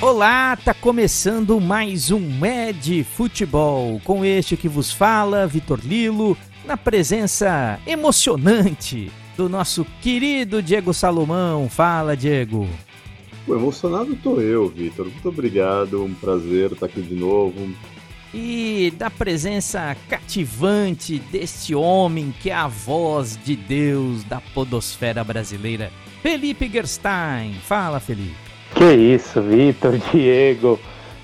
Olá, tá começando mais um Med Futebol com este que vos fala, Vitor Lilo, na presença emocionante do nosso querido Diego Salomão. Fala, Diego. O emocionado tô eu, Vitor. Muito obrigado, um prazer estar aqui de novo. E da presença cativante deste homem que é a voz de Deus da podosfera brasileira, Felipe Gerstein. Fala, Felipe. Que isso, Vitor, Diego,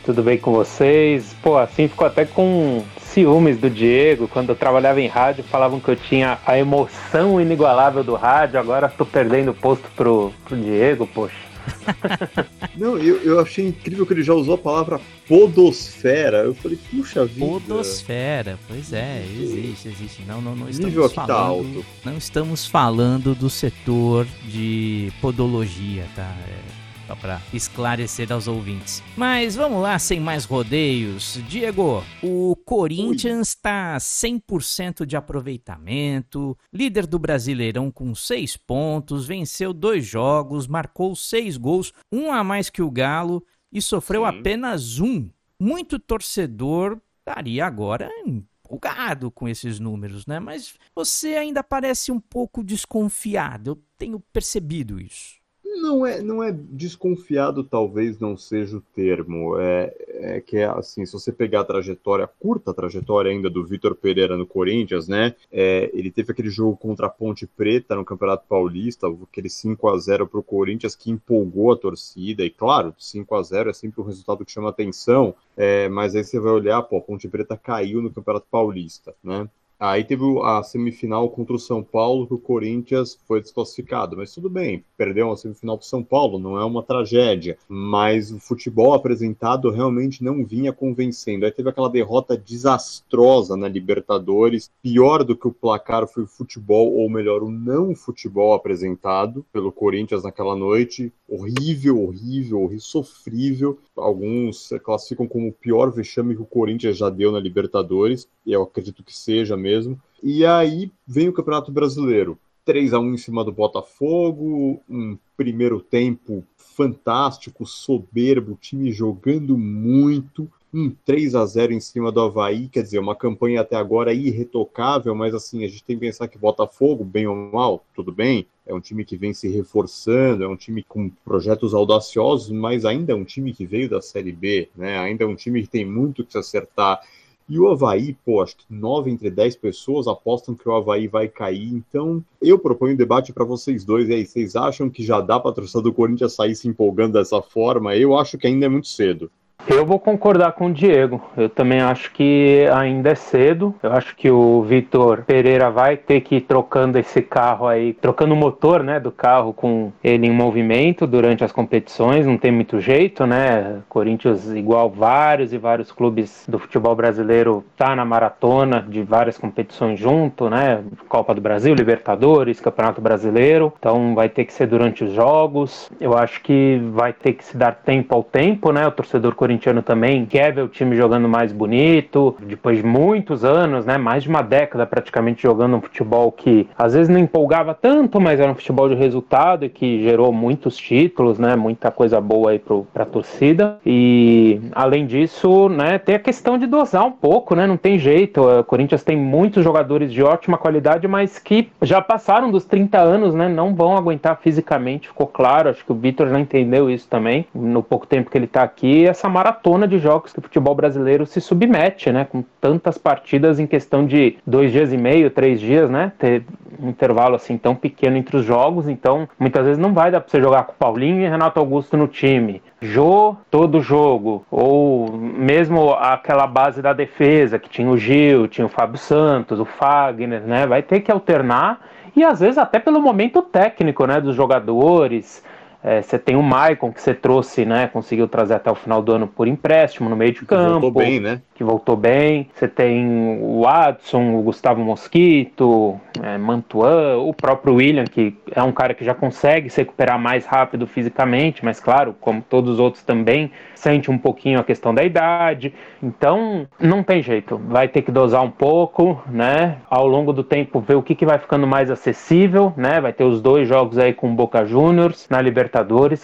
tudo bem com vocês? Pô, assim ficou até com ciúmes do Diego. Quando eu trabalhava em rádio, falavam que eu tinha a emoção inigualável do rádio, agora tô perdendo o posto pro, pro Diego, poxa. Não, eu, eu achei incrível que ele já usou a palavra podosfera. Eu falei, puxa vida. Podosfera, pois é, existe, existe. Não, não, não estamos nível aqui falando, tá alto. Não estamos falando do setor de podologia, tá? É só para esclarecer aos ouvintes. Mas vamos lá, sem mais rodeios. Diego, o Corinthians está 100% de aproveitamento, líder do Brasileirão com 6 pontos, venceu dois jogos, marcou 6 gols, um a mais que o Galo e sofreu Sim. apenas um. Muito torcedor estaria agora empolgado com esses números, né? Mas você ainda parece um pouco desconfiado. Eu tenho percebido isso. Não é, não é desconfiado, talvez não seja o termo. É, é que é assim, se você pegar a trajetória, a curta trajetória ainda do Vitor Pereira no Corinthians, né? É, ele teve aquele jogo contra a Ponte Preta no Campeonato Paulista, aquele 5 a 0 para o Corinthians que empolgou a torcida. E claro, 5 a 0 é sempre um resultado que chama atenção. É, mas aí você vai olhar, pô, a Ponte Preta caiu no Campeonato Paulista, né? Aí teve a semifinal contra o São Paulo, que o Corinthians foi desclassificado. Mas tudo bem, perdeu uma semifinal para o São Paulo, não é uma tragédia. Mas o futebol apresentado realmente não vinha convencendo. Aí teve aquela derrota desastrosa na Libertadores. Pior do que o placar foi o futebol, ou melhor, o não futebol apresentado pelo Corinthians naquela noite. Horrível, horrível, horrível sofrível. Alguns classificam como o pior vexame que o Corinthians já deu na Libertadores, e eu acredito que seja mesmo. E aí vem o Campeonato Brasileiro. 3 a 1 em cima do Botafogo, um primeiro tempo fantástico, soberbo, time jogando muito, um 3 a 0 em cima do Havaí, quer dizer, uma campanha até agora irretocável, mas assim, a gente tem que pensar que Botafogo, bem ou mal, tudo bem, é um time que vem se reforçando, é um time com projetos audaciosos, mas ainda é um time que veio da Série B, né? Ainda é um time que tem muito que se acertar. E o Havaí, pô, acho que 9 entre 10 pessoas apostam que o Havaí vai cair. Então, eu proponho um debate para vocês dois. E aí, vocês acham que já dá para a torcida do Corinthians sair se empolgando dessa forma? Eu acho que ainda é muito cedo. Eu vou concordar com o Diego. Eu também acho que ainda é cedo. Eu acho que o Vitor Pereira vai ter que ir trocando esse carro aí, trocando o motor, né, do carro com ele em movimento durante as competições. Não tem muito jeito, né? Corinthians igual vários e vários clubes do futebol brasileiro tá na maratona de várias competições junto, né? Copa do Brasil, Libertadores, Campeonato Brasileiro. Então vai ter que ser durante os jogos. Eu acho que vai ter que se dar tempo ao tempo, né? O torcedor corintiano corintiano também quer ver o time jogando mais bonito, depois de muitos anos, né, mais de uma década praticamente jogando um futebol que às vezes não empolgava tanto, mas era um futebol de resultado e que gerou muitos títulos, né, muita coisa boa aí para a torcida. E além disso, né, tem a questão de dosar um pouco, né, não tem jeito. O Corinthians tem muitos jogadores de ótima qualidade, mas que já passaram dos 30 anos, né, não vão aguentar fisicamente, ficou claro. Acho que o Vitor já entendeu isso também no pouco tempo que ele está aqui. Essa maratona de jogos que o futebol brasileiro se submete, né? Com tantas partidas em questão de dois dias e meio, três dias, né? Ter um intervalo assim tão pequeno entre os jogos, então muitas vezes não vai dar para você jogar com o Paulinho e Renato Augusto no time. Jô todo jogo, ou mesmo aquela base da defesa que tinha o Gil, tinha o Fábio Santos, o Fagner, né? Vai ter que alternar e às vezes até pelo momento técnico, né, dos jogadores É, você tem o Maicon, que você trouxe, né? Conseguiu trazer até o final do ano por empréstimo no meio de campo. Voltou bem, né? Que voltou bem. Você tem o Adson, o Gustavo Mosquito, é, Mantuan, o próprio William, que é um cara que já consegue se recuperar mais rápido fisicamente, mas claro, como todos os outros também, sente um pouquinho a questão da idade. Então, não tem jeito. Vai ter que dosar um pouco, né? Ao longo do tempo, ver o que, que vai ficando mais acessível, né? Vai ter os dois jogos aí com Boca Juniors na Libertadores,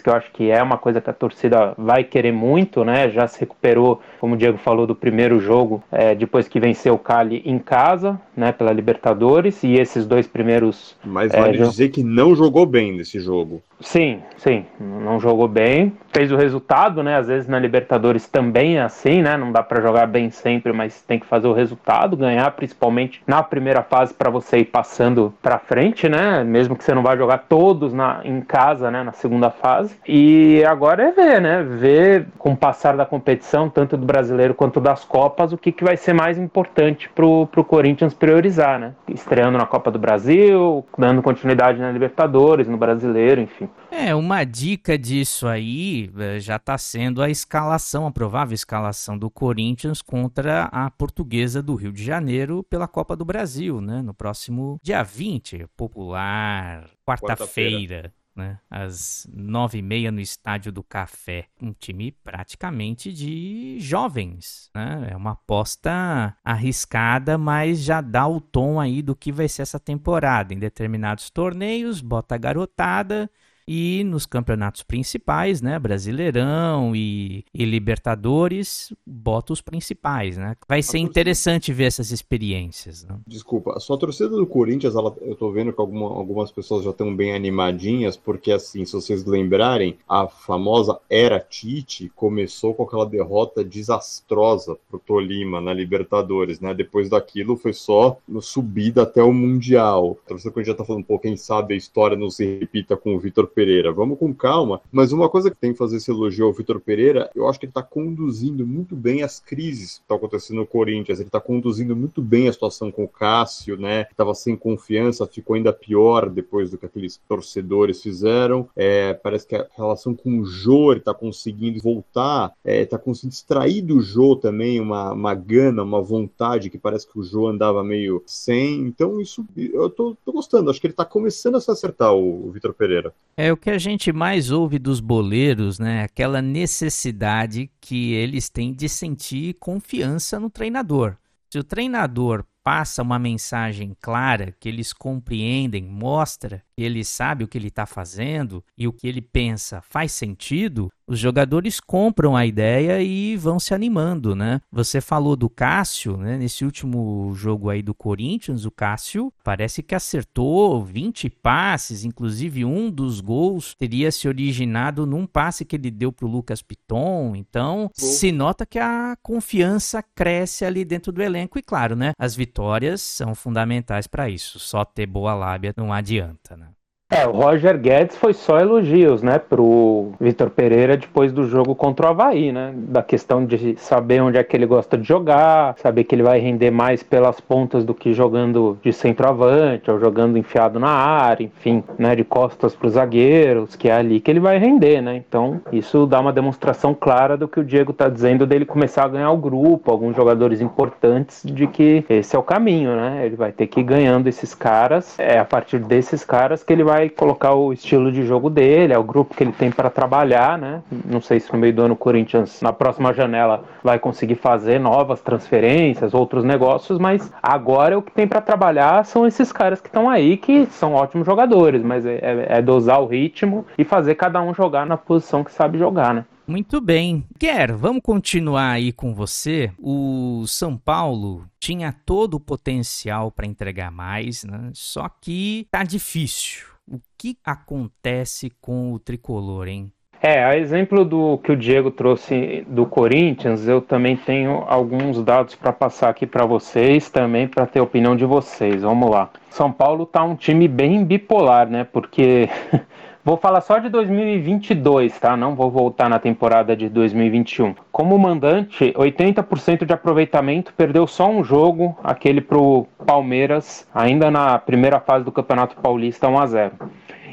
que eu acho que é uma coisa que a torcida vai querer muito, né? Já se recuperou, como o Diego falou, do primeiro jogo, é, depois que venceu o Cali em casa, né? Pela Libertadores, e esses dois primeiros. Mas vale é, dizer que não jogou bem nesse jogo. Sim, sim, não jogou bem. Fez o resultado, né? Às vezes na Libertadores também é assim, né? Não dá para jogar bem sempre, mas tem que fazer o resultado, ganhar principalmente na primeira fase para você ir passando para frente, né? Mesmo que você não vá jogar todos na, em casa, né? Na segunda fase. E agora é ver, né? Ver com o passar da competição, tanto do brasileiro quanto das Copas, o que, que vai ser mais importante pro, pro Corinthians priorizar, né? Estreando na Copa do Brasil, dando continuidade na Libertadores, no brasileiro, enfim. É, uma dica disso aí eh, já está sendo a escalação, a provável escalação do Corinthians contra a portuguesa do Rio de Janeiro pela Copa do Brasil, né? No próximo dia 20, popular, quarta-feira. né, às nove e meia no Estádio do Café. Um time praticamente de jovens, né? É uma aposta arriscada, mas já dá o tom aí do que vai ser essa temporada. Em determinados torneios, bota a garotada, e nos campeonatos principais, né, Brasileirão e, e Libertadores, bota os principais, né? Vai ser interessante ver essas experiências. Né? Desculpa, a sua torcida do Corinthians, ela, eu tô vendo que alguma, algumas pessoas já estão bem animadinhas, porque assim, se vocês lembrarem, a famosa era Tite começou com aquela derrota desastrosa pro Tolima na Libertadores, né? Depois daquilo foi só subida até o Mundial. A torcida do Corinthians já tá falando, pô, quem sabe a história não se repita com o Vitor Pereira. Vamos com calma. Mas uma coisa que tem que fazer esse elogio ao Vitor Pereira, eu acho que ele está conduzindo muito bem as crises que estão acontecendo no Corinthians. Ele está conduzindo muito bem a situação com o Cássio, né? Estava sem confiança, ficou ainda pior depois do que aqueles torcedores fizeram. É, parece que a relação com o Jô está conseguindo voltar, está é, tá conseguindo extrair do Jô também uma, uma gana, uma vontade que parece que o Jô andava meio sem. Então, isso eu tô, tô gostando. Acho que ele está começando a se acertar, o, o Vitor Pereira. É o que a gente mais ouve dos boleiros, né? Aquela necessidade que eles têm de sentir confiança no treinador. Se o treinador passa uma mensagem clara, que eles compreendem, mostra que ele sabe o que ele está fazendo e o que ele pensa faz sentido, os jogadores compram a ideia e vão se animando, né? Você falou do Cássio, né? Nesse último jogo aí do Corinthians, o Cássio parece que acertou 20 passes, inclusive um dos gols teria se originado num passe que ele deu para o Lucas Piton. Então, se nota que a confiança cresce ali dentro do elenco e claro, né? As vitórias são fundamentais para isso. Só ter boa lábia não adianta, né? É, o Roger Guedes foi só elogios, né, pro Vitor Pereira depois do jogo contra o Havaí, né? Da questão de saber onde é que ele gosta de jogar, saber que ele vai render mais pelas pontas do que jogando de centroavante ou jogando enfiado na área, enfim, né, de costas para os zagueiros, que é ali que ele vai render, né? Então, isso dá uma demonstração clara do que o Diego tá dizendo dele começar a ganhar o grupo, alguns jogadores importantes, de que esse é o caminho, né? Ele vai ter que ir ganhando esses caras, é a partir desses caras que ele vai vai colocar o estilo de jogo dele, é o grupo que ele tem para trabalhar, né? Não sei se no meio do ano o Corinthians, na próxima janela, vai conseguir fazer novas transferências, outros negócios, mas agora o que tem para trabalhar são esses caras que estão aí, que são ótimos jogadores, mas é, é, é dosar o ritmo e fazer cada um jogar na posição que sabe jogar, né? Muito bem. Quer, vamos continuar aí com você. O São Paulo tinha todo o potencial para entregar mais, né? Só que tá difícil. O que acontece com o tricolor, hein? É, a exemplo do que o Diego trouxe do Corinthians, eu também tenho alguns dados para passar aqui para vocês, também para ter a opinião de vocês. Vamos lá. São Paulo tá um time bem bipolar, né? Porque Vou falar só de 2022, tá? Não vou voltar na temporada de 2021. Como mandante, 80% de aproveitamento, perdeu só um jogo, aquele pro Palmeiras, ainda na primeira fase do Campeonato Paulista, 1 a 0.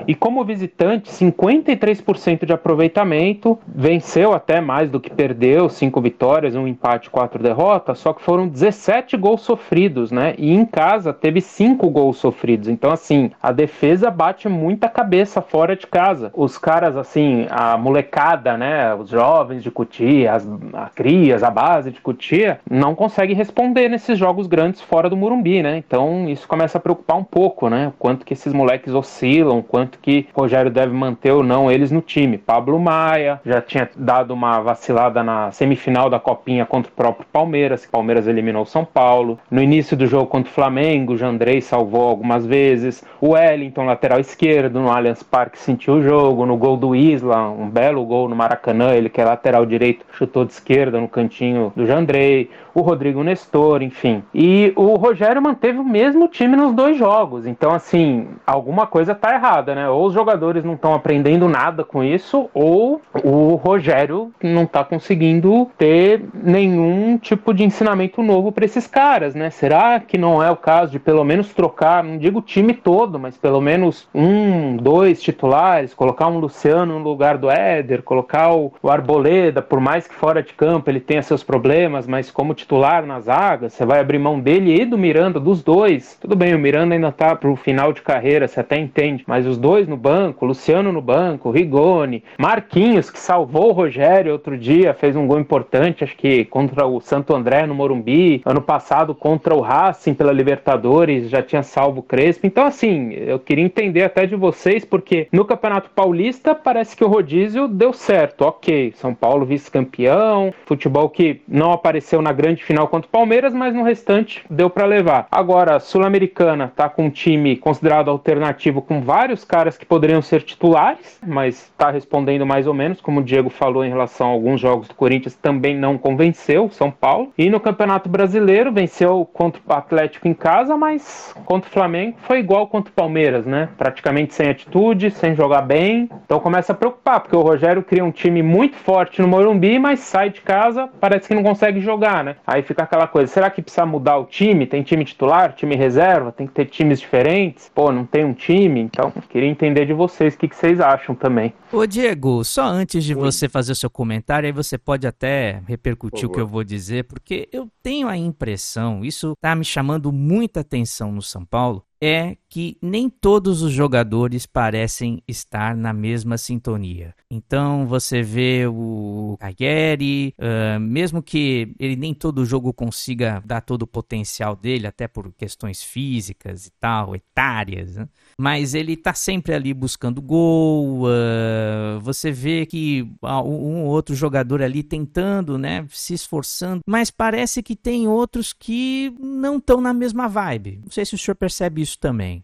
E como visitante, 53% de aproveitamento, venceu até mais do que perdeu, cinco vitórias, um empate, quatro derrotas, só que foram 17 gols sofridos, né? E em casa teve cinco gols sofridos. Então, assim, a defesa bate muita cabeça fora de casa. Os caras, assim, a molecada, né? Os jovens de Cutia, as a crias, a base de Cutia, não consegue responder nesses jogos grandes fora do Murumbi, né? Então, isso começa a preocupar um pouco, né? O quanto que esses moleques oscilam, quanto que Rogério deve manter ou não eles no time. Pablo Maia já tinha dado uma vacilada na semifinal da Copinha contra o próprio Palmeiras, que Palmeiras eliminou São Paulo. No início do jogo contra o Flamengo, Jandrei salvou algumas vezes. O Wellington, lateral esquerdo, no Allianz Parque, sentiu o jogo. No gol do Isla, um belo gol no Maracanã, ele que é lateral direito, chutou de esquerda no cantinho do Jandrei o Rodrigo Nestor, enfim. E o Rogério manteve o mesmo time nos dois jogos. Então, assim, alguma coisa tá errada, né? Ou os jogadores não estão aprendendo nada com isso, ou o Rogério não tá conseguindo ter nenhum tipo de ensinamento novo para esses caras, né? Será que não é o caso de pelo menos trocar, não digo o time todo, mas pelo menos um, dois titulares, colocar um Luciano no lugar do Éder, colocar o, o Arboleda, por mais que fora de campo ele tenha seus problemas, mas como titular na zaga, você vai abrir mão dele e do Miranda, dos dois. Tudo bem, o Miranda ainda tá pro final de carreira, você até entende, mas os dois no banco, Luciano no banco, Rigoni, Marquinhos, que salvou o Rogério outro dia, fez um gol importante, acho que contra o Santo André no Morumbi, ano passado contra o Racing pela Libertadores, já tinha salvo o Crespo. Então, assim, eu queria entender até de vocês, porque no Campeonato Paulista parece que o rodízio deu certo, ok. São Paulo vice-campeão, futebol que não apareceu na grande grande final contra o Palmeiras, mas no restante deu para levar. Agora, Sul-Americana tá com um time considerado alternativo com vários caras que poderiam ser titulares, mas está respondendo mais ou menos, como o Diego falou em relação a alguns jogos do Corinthians, também não convenceu São Paulo. E no Campeonato Brasileiro venceu contra o Atlético em casa, mas contra o Flamengo foi igual contra o Palmeiras, né? Praticamente sem atitude, sem jogar bem. Então começa a preocupar, porque o Rogério cria um time muito forte no Morumbi, mas sai de casa, parece que não consegue jogar, né? Aí fica aquela coisa, será que precisa mudar o time? Tem time titular, time reserva, tem que ter times diferentes? Pô, não tem um time? Então, queria entender de vocês o que, que vocês acham também. Ô Diego, só antes de Oi. você fazer o seu comentário, aí você pode até repercutir o que eu vou dizer, porque eu tenho a impressão, isso tá me chamando muita atenção no São Paulo, é que nem todos os jogadores parecem estar na mesma sintonia. Então você vê o Cagliari, uh, mesmo que ele nem todo jogo consiga dar todo o potencial dele, até por questões físicas e tal, etárias, né? mas ele tá sempre ali buscando gol. Uh, você vê que um ou outro jogador ali tentando, né, se esforçando, mas parece que tem outros que não estão na mesma vibe. Não sei se o senhor percebe isso também.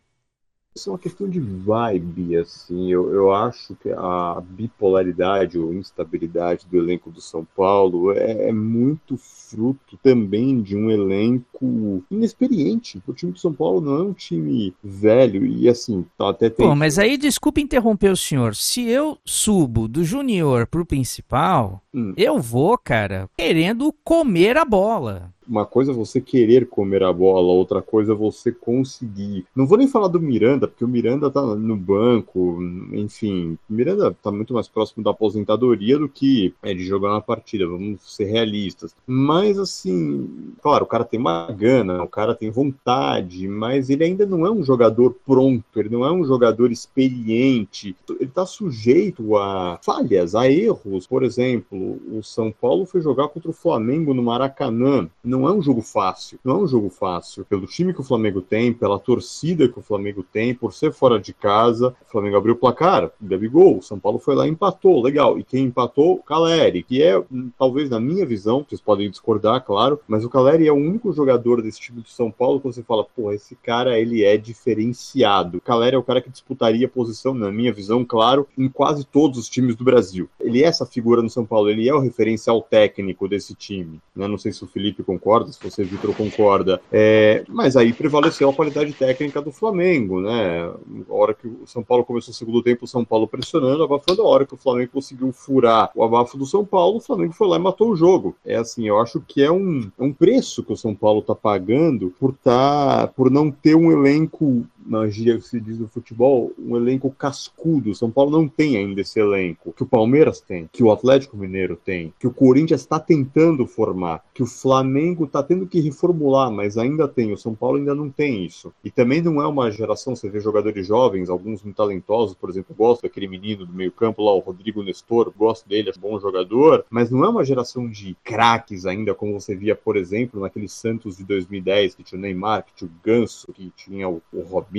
Isso é uma questão de vibe, assim. Eu, eu acho que a bipolaridade ou instabilidade do elenco do São Paulo é, é muito fruto também de um elenco inexperiente. O time do São Paulo não é um time velho e assim, tá até tem. Bom, mas aí desculpe interromper o senhor. Se eu subo do junior pro principal, hum. eu vou, cara, querendo comer a bola. Uma coisa é você querer comer a bola, outra coisa é você conseguir. Não vou nem falar do Miranda, porque o Miranda tá no banco, enfim. Miranda tá muito mais próximo da aposentadoria do que é, de jogar uma partida, vamos ser realistas. Mas, assim, claro, o cara tem uma gana, o cara tem vontade, mas ele ainda não é um jogador pronto, ele não é um jogador experiente. Ele tá sujeito a falhas, a erros. Por exemplo, o São Paulo foi jogar contra o Flamengo no Maracanã não é um jogo fácil. Não é um jogo fácil. Pelo time que o Flamengo tem, pela torcida que o Flamengo tem, por ser fora de casa, o Flamengo abriu o placar, Gabigol, o São Paulo foi lá e empatou, legal. E quem empatou? Caleri, que é, talvez na minha visão, vocês podem discordar, claro, mas o Caleri é o único jogador desse time do São Paulo que você fala, pô, esse cara, ele é diferenciado. O Caleri é o cara que disputaria posição, na minha visão, claro, em quase todos os times do Brasil. Ele é essa figura no São Paulo, ele é o referencial técnico desse time. Né? Não sei se o Felipe concorda concorda, se você, Vitor, concorda. É, mas aí prevaleceu a qualidade técnica do Flamengo, né? A hora que o São Paulo começou o segundo tempo, o São Paulo pressionando, abafando a hora que o Flamengo conseguiu furar o abafo do São Paulo, o Flamengo foi lá e matou o jogo. É assim, eu acho que é um, é um preço que o São Paulo tá pagando por, tá, por não ter um elenco magia que se diz no futebol, um elenco cascudo. O São Paulo não tem ainda esse elenco que o Palmeiras tem, que o Atlético Mineiro tem, que o Corinthians está tentando formar, que o Flamengo está tendo que reformular, mas ainda tem. O São Paulo ainda não tem isso. E também não é uma geração, você vê jogadores jovens, alguns muito talentosos, por exemplo, gosto daquele menino do meio-campo lá, o Rodrigo Nestor, gosto dele, é bom jogador, mas não é uma geração de craques ainda, como você via, por exemplo, naquele Santos de 2010, que tinha o Neymar, que tinha o Ganso, que tinha o, o Robinho,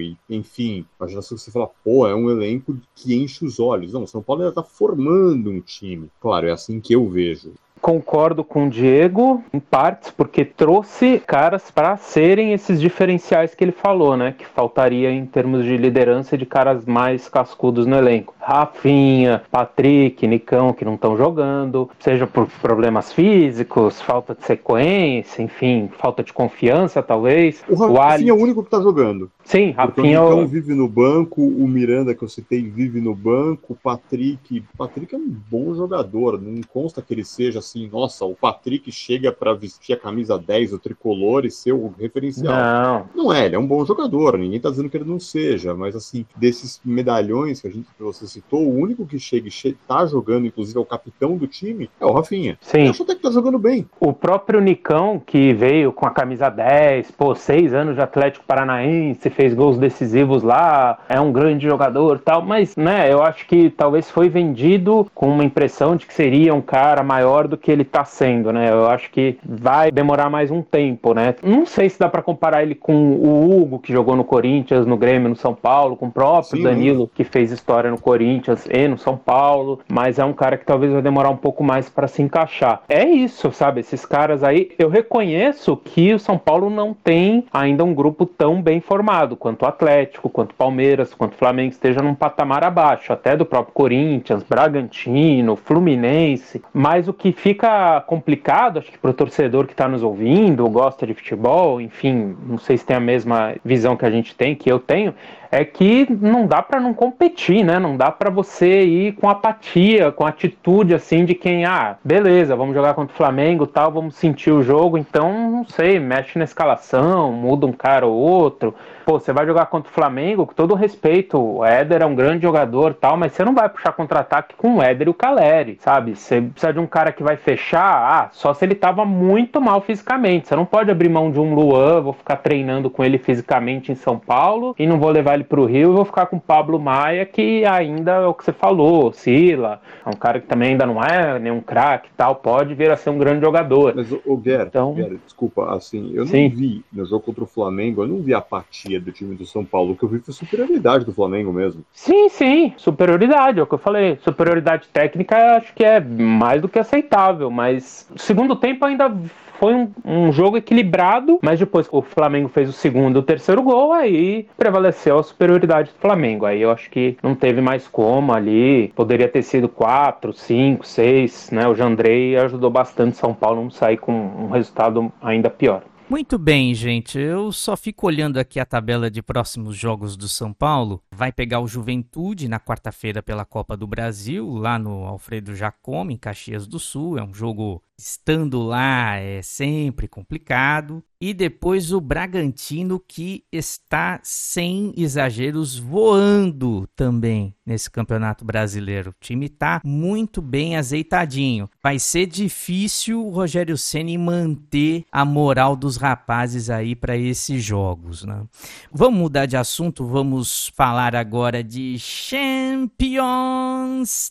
e enfim, geração que você fala, pô, é um elenco que enche os olhos. Não, o São Paulo ainda está formando um time. Claro, é assim que eu vejo concordo com o Diego em partes, porque trouxe caras para serem esses diferenciais que ele falou, né? Que faltaria em termos de liderança de caras mais cascudos no elenco. Rafinha, Patrick, Nicão, que não estão jogando, seja por problemas físicos, falta de sequência, enfim, falta de confiança, talvez. O Rafinha o é o único que está jogando. Sim, Rafinha. O Nicão é vive no banco, o Miranda, que eu citei, vive no banco, o Patrick. Patrick é um bom jogador, não consta que ele seja assim nossa, o Patrick chega para vestir a camisa 10, o tricolor e ser o referencial. Não. Não é, ele é um bom jogador, ninguém tá dizendo que ele não seja, mas assim, desses medalhões que a gente que você citou, o único que chega e tá jogando, inclusive é o capitão do time, é o Rafinha. Sim. Eu acho até que tá jogando bem. O próprio Nicão, que veio com a camisa 10, pô, seis anos de Atlético Paranaense, fez gols decisivos lá, é um grande jogador tal, mas, né, eu acho que talvez foi vendido com uma impressão de que seria um cara maior do que ele tá sendo, né? Eu acho que vai demorar mais um tempo, né? Não sei se dá para comparar ele com o Hugo, que jogou no Corinthians, no Grêmio, no São Paulo, com o próprio Sim, Danilo, que fez história no Corinthians e no São Paulo, mas é um cara que talvez vai demorar um pouco mais para se encaixar. É isso, sabe? Esses caras aí, eu reconheço que o São Paulo não tem ainda um grupo tão bem formado quanto o Atlético, quanto o Palmeiras, quanto o Flamengo esteja num patamar abaixo, até do próprio Corinthians, Bragantino, Fluminense, mas o que fica complicado, acho que para o torcedor que está nos ouvindo, gosta de futebol, enfim, não sei se tem a mesma visão que a gente tem, que eu tenho, é que não dá para não competir, né? Não dá para você ir com apatia, com atitude assim de quem, ah, beleza, vamos jogar contra o Flamengo, tal, vamos sentir o jogo, então não sei, mexe na escalação, muda um cara ou outro. Pô, você vai jogar contra o Flamengo, com todo respeito, o Éder é um grande jogador, tal, mas você não vai puxar contra-ataque com o Éder e o Caleri, sabe? Você precisa de um cara que vai fechar, ah, só se ele tava muito mal fisicamente. Você não pode abrir mão de um Luan, vou ficar treinando com ele fisicamente em São Paulo e não vou levar ele ele pro Rio e vou ficar com o Pablo Maia, que ainda é o que você falou, oscila, é um cara que também ainda não é nenhum craque tal, pode vir a ser um grande jogador. Mas, o Guerra, então... desculpa, assim, eu não Sim. vi no jogo contra o Flamengo, eu não vi a apatia do time do São Paulo, o que eu vi foi superioridade do Flamengo mesmo. Sim, sim, superioridade, é o que eu falei, superioridade técnica acho que é mais do que aceitável, mas segundo tempo ainda foi um, um, jogo equilibrado, mas depois o Flamengo fez o segundo o terceiro gol, aí prevaleceu a superioridade do Flamengo. Aí eu acho que não teve mais como ali. Poderia ter sido quatro, cinco, seis, né? O Jandrei ajudou bastante São Paulo não sair com um resultado ainda pior. Muito bem, gente. Eu só fico olhando aqui a tabela de próximos jogos do São Paulo. Vai pegar o Juventude na quarta-feira pela Copa do Brasil, lá no Alfredo Jacome, em Caxias do Sul. É um jogo estando lá é sempre complicado. E depois o Bragantino, que está, sem exageros, voando também nesse campeonato brasileiro. O time está muito bem azeitadinho. Vai ser difícil o Rogério Ceni manter a moral dos rapazes aí para esses jogos. Né? Vamos mudar de assunto, vamos falar agora de Champions.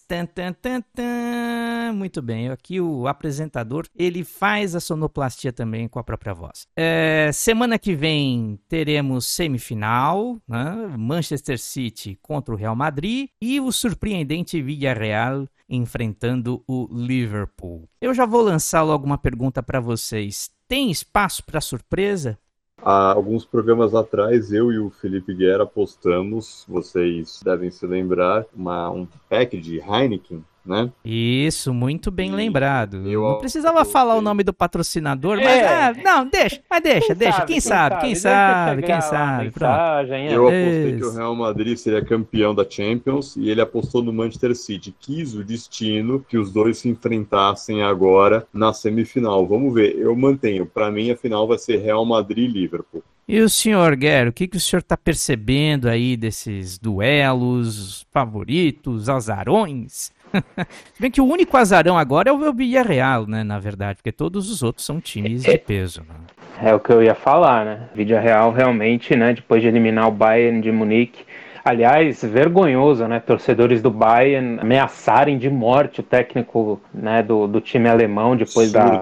Tan, tan, tan, tan. Muito bem, aqui o apresentador ele faz a sonoplastia também com a própria voz. É, semana que vem teremos semifinal, né? Manchester City contra o Real Madrid e o surpreendente Villarreal enfrentando o Liverpool. Eu já vou lançar logo uma pergunta para vocês. Tem espaço para surpresa? Há alguns programas atrás, eu e o Felipe Guerra postamos, vocês devem se lembrar, uma, um pack de Heineken né? Isso, muito bem e lembrado. Eu, não precisava falar o nome do patrocinador, é. mas ah, não, deixa, mas deixa, quem deixa. Sabe, quem, sabe, quem sabe, quem sabe, quem sabe. É. Eu apostei que o Real Madrid seria campeão da Champions e ele apostou no Manchester City. Quis o destino que os dois se enfrentassem agora na semifinal. Vamos ver. Eu mantenho. Para mim, a final vai ser Real Madrid e Liverpool. E o senhor Guerra, o que, que o senhor está percebendo aí desses duelos, favoritos, azarões? Bem que o único azarão agora é o Villarreal, né, na verdade, porque todos os outros são times de peso. Né? É o que eu ia falar, né? Villarreal realmente, né, depois de eliminar o Bayern de Munique, Aliás, vergonhoso, né? Torcedores do Bayern ameaçarem de morte o técnico né, do, do time alemão depois da,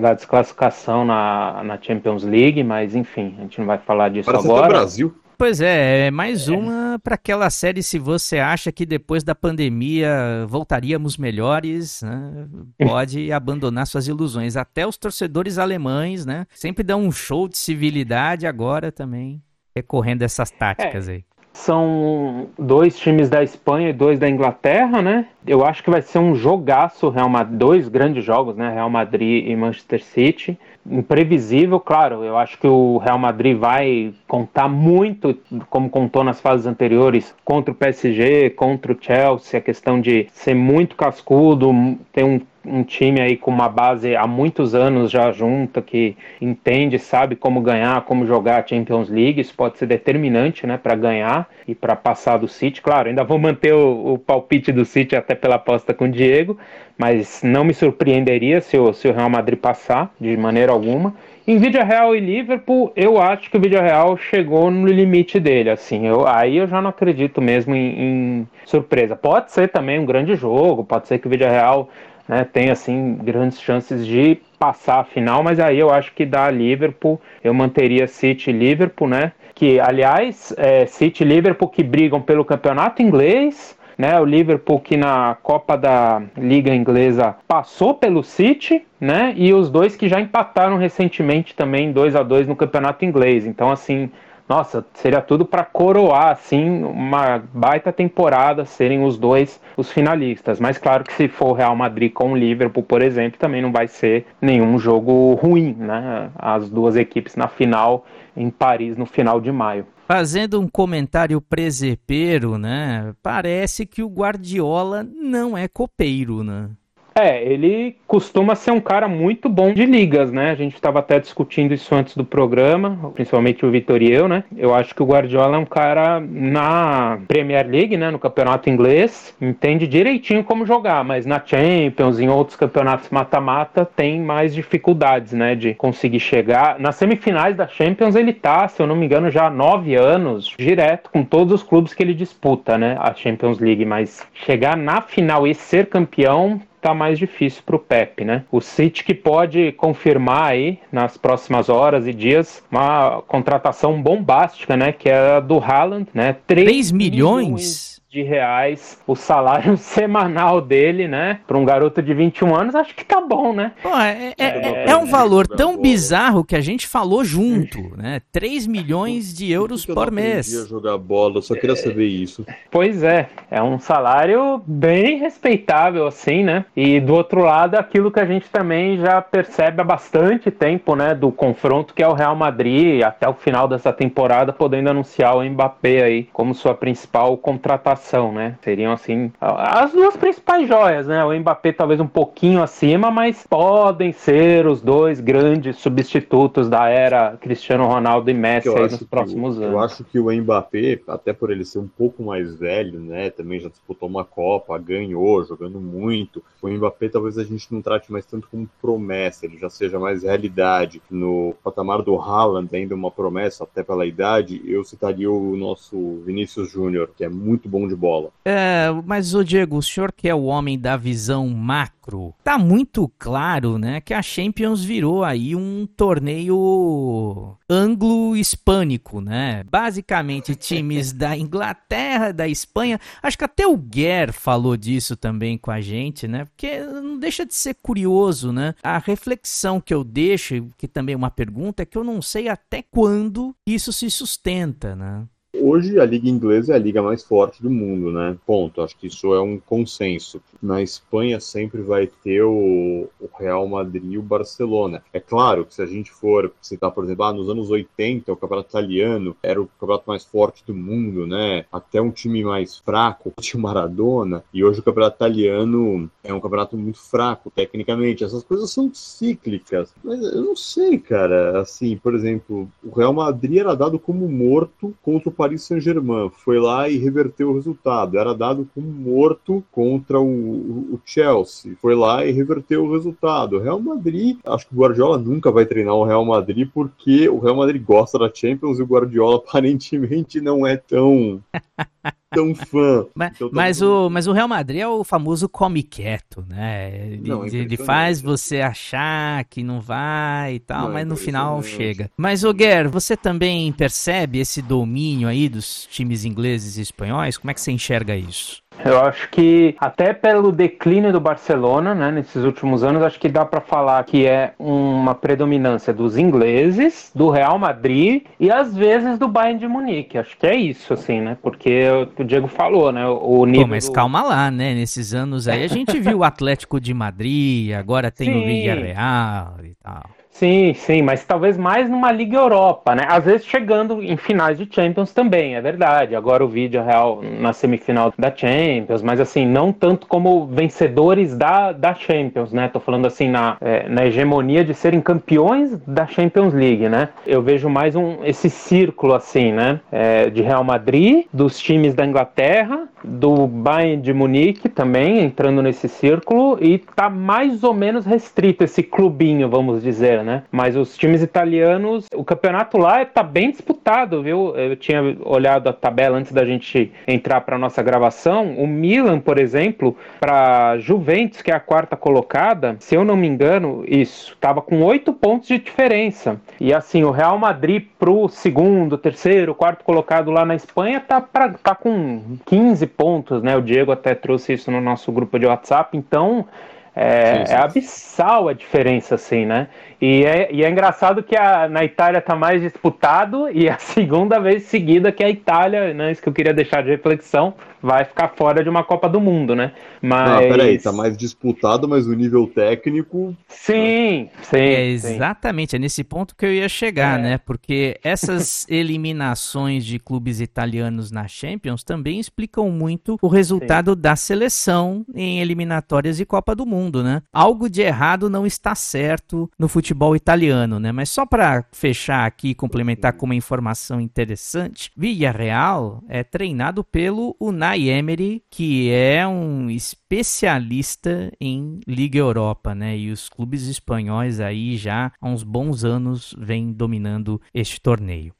da desclassificação na, na Champions League, mas enfim, a gente não vai falar disso Parece agora. Até Brasil. Pois é, é mais uma para aquela série se você acha que depois da pandemia voltaríamos melhores, né? pode abandonar suas ilusões. Até os torcedores alemães, né? Sempre dão um show de civilidade agora também, recorrendo a essas táticas é. aí. São dois times da Espanha e dois da Inglaterra, né? Eu acho que vai ser um jogaço, Real Madrid, dois grandes jogos, né? Real Madrid e Manchester City. Imprevisível, claro. Eu acho que o Real Madrid vai contar muito, como contou nas fases anteriores, contra o PSG, contra o Chelsea, a questão de ser muito cascudo, ter um um time aí com uma base há muitos anos já junta, que entende, sabe como ganhar, como jogar a Champions League, isso pode ser determinante, né, para ganhar e para passar do City. Claro, ainda vou manter o, o, palpite do City até pela aposta com o Diego, mas não me surpreenderia se o, se o Real Madrid passar de maneira alguma. Em Vídeo Real e Liverpool, eu acho que o Vídeo Real chegou no limite dele, assim. Eu, aí eu já não acredito mesmo em, em, surpresa. Pode ser também um grande jogo, pode ser que o Vídeo Real né, tem assim grandes chances de passar a final, mas aí eu acho que dá Liverpool, eu manteria City e Liverpool, né? Que aliás, é, City e Liverpool que brigam pelo campeonato inglês, né? O Liverpool que na Copa da Liga Inglesa passou pelo City, né? E os dois que já empataram recentemente também 2 a 2 no campeonato inglês. Então assim, nossa, seria tudo para coroar assim uma baita temporada, serem os dois os finalistas. Mas claro que se for Real Madrid com o Liverpool, por exemplo, também não vai ser nenhum jogo ruim, né? As duas equipes na final em Paris no final de maio. Fazendo um comentário presepeiro, né? Parece que o Guardiola não é copeiro, né? É, ele costuma ser um cara muito bom de ligas, né? A gente estava até discutindo isso antes do programa, principalmente o Vitor e eu, né? Eu acho que o Guardiola é um cara na Premier League, né? No campeonato inglês, entende direitinho como jogar, mas na Champions, em outros campeonatos mata-mata, tem mais dificuldades, né? De conseguir chegar. Nas semifinais da Champions, ele tá, se eu não me engano, já há nove anos, direto com todos os clubes que ele disputa, né? A Champions League, mas chegar na final e ser campeão tá mais difícil para o Pep, né? O City que pode confirmar aí nas próximas horas e dias uma contratação bombástica, né? Que é a do Haaland, né? 3, 3 milhões? milhões de reais o salário semanal dele, né? Para um garoto de 21 anos, acho que tá bom, né? Pô, é, é, é, é, um valor tão bizarro que a gente falou junto, né? 3 milhões de euros por, por mês. Eu jogar bola, só queria saber isso. Pois é, é um salário bem respeitável, assim, né? E do outro lado, aquilo que a gente também já percebe há bastante tempo, né? Do confronto que é o Real Madrid até o final dessa temporada, podendo anunciar o Mbappé aí como sua principal contratação né? Seriam assim as duas principais joias, né? O Mbappé talvez um pouquinho acima, mas podem ser os dois grandes substitutos da era Cristiano Ronaldo e Messi nos próximos anos. Eu acho que o Mbappé, até por ele ser um pouco mais velho, né? Também já disputou uma Copa, ganhou, jogando muito. O Mbappé talvez a gente não trate mais tanto como promessa, ele já seja mais realidade. No patamar do Haaland, ainda uma promessa, até pela idade, eu citaria o nosso Vinícius Júnior, que é muito bom de bola. É, mas o Diego, o senhor que é o homem da visão macro, tá muito claro, né, que a Champions virou aí um torneio anglo-hispânico, né? Basicamente times da Inglaterra, da Espanha, acho que até o Guer falou disso também com a gente, né? Porque não deixa de ser curioso, né? A reflexão que eu deixo, que também é uma pergunta, é que eu não sei até quando isso se sustenta, né? Hoje a liga inglesa é a liga mais forte do mundo, né? Ponto. Acho que isso é um consenso. Na Espanha sempre vai ter o, o Real Madrid e o Barcelona. É claro que se a gente for citar, por exemplo, ah, nos anos 80 o campeonato italiano era o campeonato mais forte do mundo, né? Até um time mais fraco tinha o Maradona e hoje o campeonato italiano é um campeonato muito fraco tecnicamente. Essas coisas são cíclicas. Mas eu não sei, cara. Assim, por exemplo, o Real Madrid era dado como morto contra o Paris Saint-Germain. Foi lá e reverteu o resultado. Era dado como morto contra o, o Chelsea. Foi lá e reverteu o resultado. Real Madrid, acho que o Guardiola nunca vai treinar o Real Madrid porque o Real Madrid gosta da Champions e o Guardiola aparentemente não é tão tão fã. Mas, então, mas o, mas o Real Madrid é o famoso come quieto, né? Ele, não, é ele faz você achar que não vai e tal, não, mas no final chega. Mas, o Guer, você também percebe esse domínio aí dos times ingleses e espanhóis? Como é que você enxerga isso? Eu acho que até pelo declínio do Barcelona, né, nesses últimos anos, acho que dá para falar que é uma predominância dos ingleses, do Real Madrid e às vezes do Bayern de Munique. Acho que é isso, assim, né? Porque o Diego falou, né? O nível. Pô, mas do... calma lá, né? Nesses anos aí a gente viu o Atlético de Madrid, agora tem Sim. o Villarreal e tal. Sim, sim, mas talvez mais numa Liga Europa, né? Às vezes chegando em finais de Champions também, é verdade. Agora o vídeo real na semifinal da Champions, mas assim, não tanto como vencedores da, da Champions, né? Tô falando assim na, é, na hegemonia de serem campeões da Champions League, né? Eu vejo mais um esse círculo assim, né? É, de Real Madrid, dos times da Inglaterra, do Bayern de Munique também entrando nesse círculo e tá mais ou menos restrito esse clubinho, vamos dizer, né? Mas os times italianos, o campeonato lá tá bem disputado, viu? Eu tinha olhado a tabela antes da gente entrar para nossa gravação. O Milan, por exemplo, para Juventus, que é a quarta colocada, se eu não me engano, isso, tava com oito pontos de diferença. E assim, o Real Madrid pro segundo, terceiro, quarto colocado lá na Espanha tá, pra, tá com 15 pontos, né? O Diego até trouxe isso no nosso grupo de WhatsApp, então é, sim, sim. é abissal a diferença, assim, né? E é, e é engraçado que a, na Itália está mais disputado e a segunda vez seguida que a Itália, né, isso que eu queria deixar de reflexão, vai ficar fora de uma Copa do Mundo, né? Mas... Não, peraí, tá mais disputado, mas o nível técnico... Sim, sim. É exatamente, sim. é nesse ponto que eu ia chegar, é. né? Porque essas eliminações de clubes italianos na Champions também explicam muito o resultado sim. da seleção em eliminatórias de Copa do Mundo, né? Algo de errado não está certo no futebol futebol italiano, né? Mas só para fechar aqui complementar com uma informação interessante, Villarreal é treinado pelo Unai Emery, que é um especialista em Liga Europa, né? E os clubes espanhóis aí já há uns bons anos vêm dominando este torneio.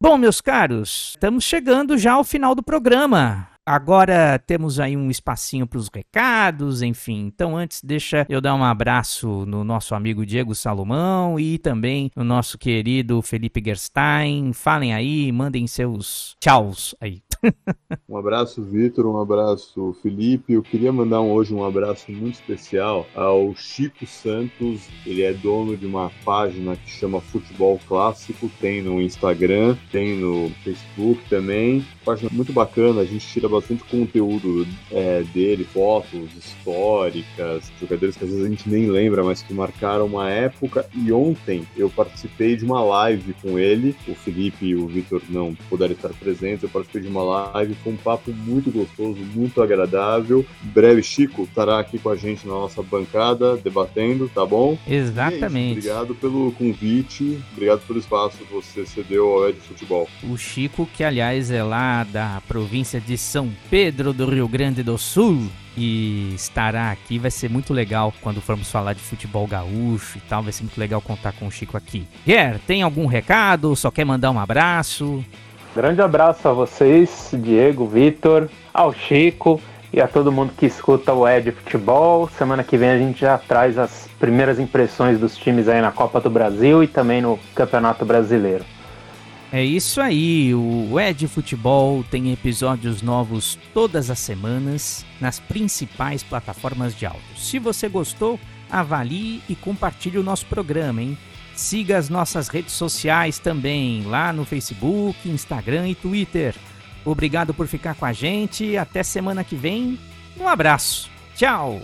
Bom, meus caros, estamos chegando já ao final do programa. Agora temos aí um espacinho para os recados, enfim. Então, antes, deixa eu dar um abraço no nosso amigo Diego Salomão e também no nosso querido Felipe Gerstein. Falem aí, mandem seus tchauz aí. um abraço, Vitor, um abraço, Felipe. Eu queria mandar hoje um abraço muito especial ao Chico Santos. Ele é dono de uma página que chama Futebol Clássico, tem no Instagram, tem no Facebook também. Página muito bacana, a gente tira bastante conteúdo é, dele, fotos históricas, jogadores que às vezes a gente nem lembra, mas que marcaram uma época. E ontem eu participei de uma live com ele. O Felipe e o Vitor não puderam estar presentes. Eu participei de uma live, foi um papo muito gostoso, muito agradável. Em breve, Chico estará aqui com a gente na nossa bancada, debatendo, tá bom? Exatamente. É obrigado pelo convite, obrigado pelo espaço que você cedeu ao Ed Futebol. O Chico, que aliás é lá da província de São são Pedro do Rio Grande do Sul e estará aqui. Vai ser muito legal quando formos falar de futebol gaúcho e tal. Vai ser muito legal contar com o Chico aqui. Guer, tem algum recado? Só quer mandar um abraço? Grande abraço a vocês, Diego, Vitor, ao Chico e a todo mundo que escuta o Ed Futebol. Semana que vem a gente já traz as primeiras impressões dos times aí na Copa do Brasil e também no Campeonato Brasileiro. É isso aí, o Ed Futebol tem episódios novos todas as semanas nas principais plataformas de áudio. Se você gostou, avalie e compartilhe o nosso programa, hein? Siga as nossas redes sociais também, lá no Facebook, Instagram e Twitter. Obrigado por ficar com a gente. Até semana que vem. Um abraço. Tchau.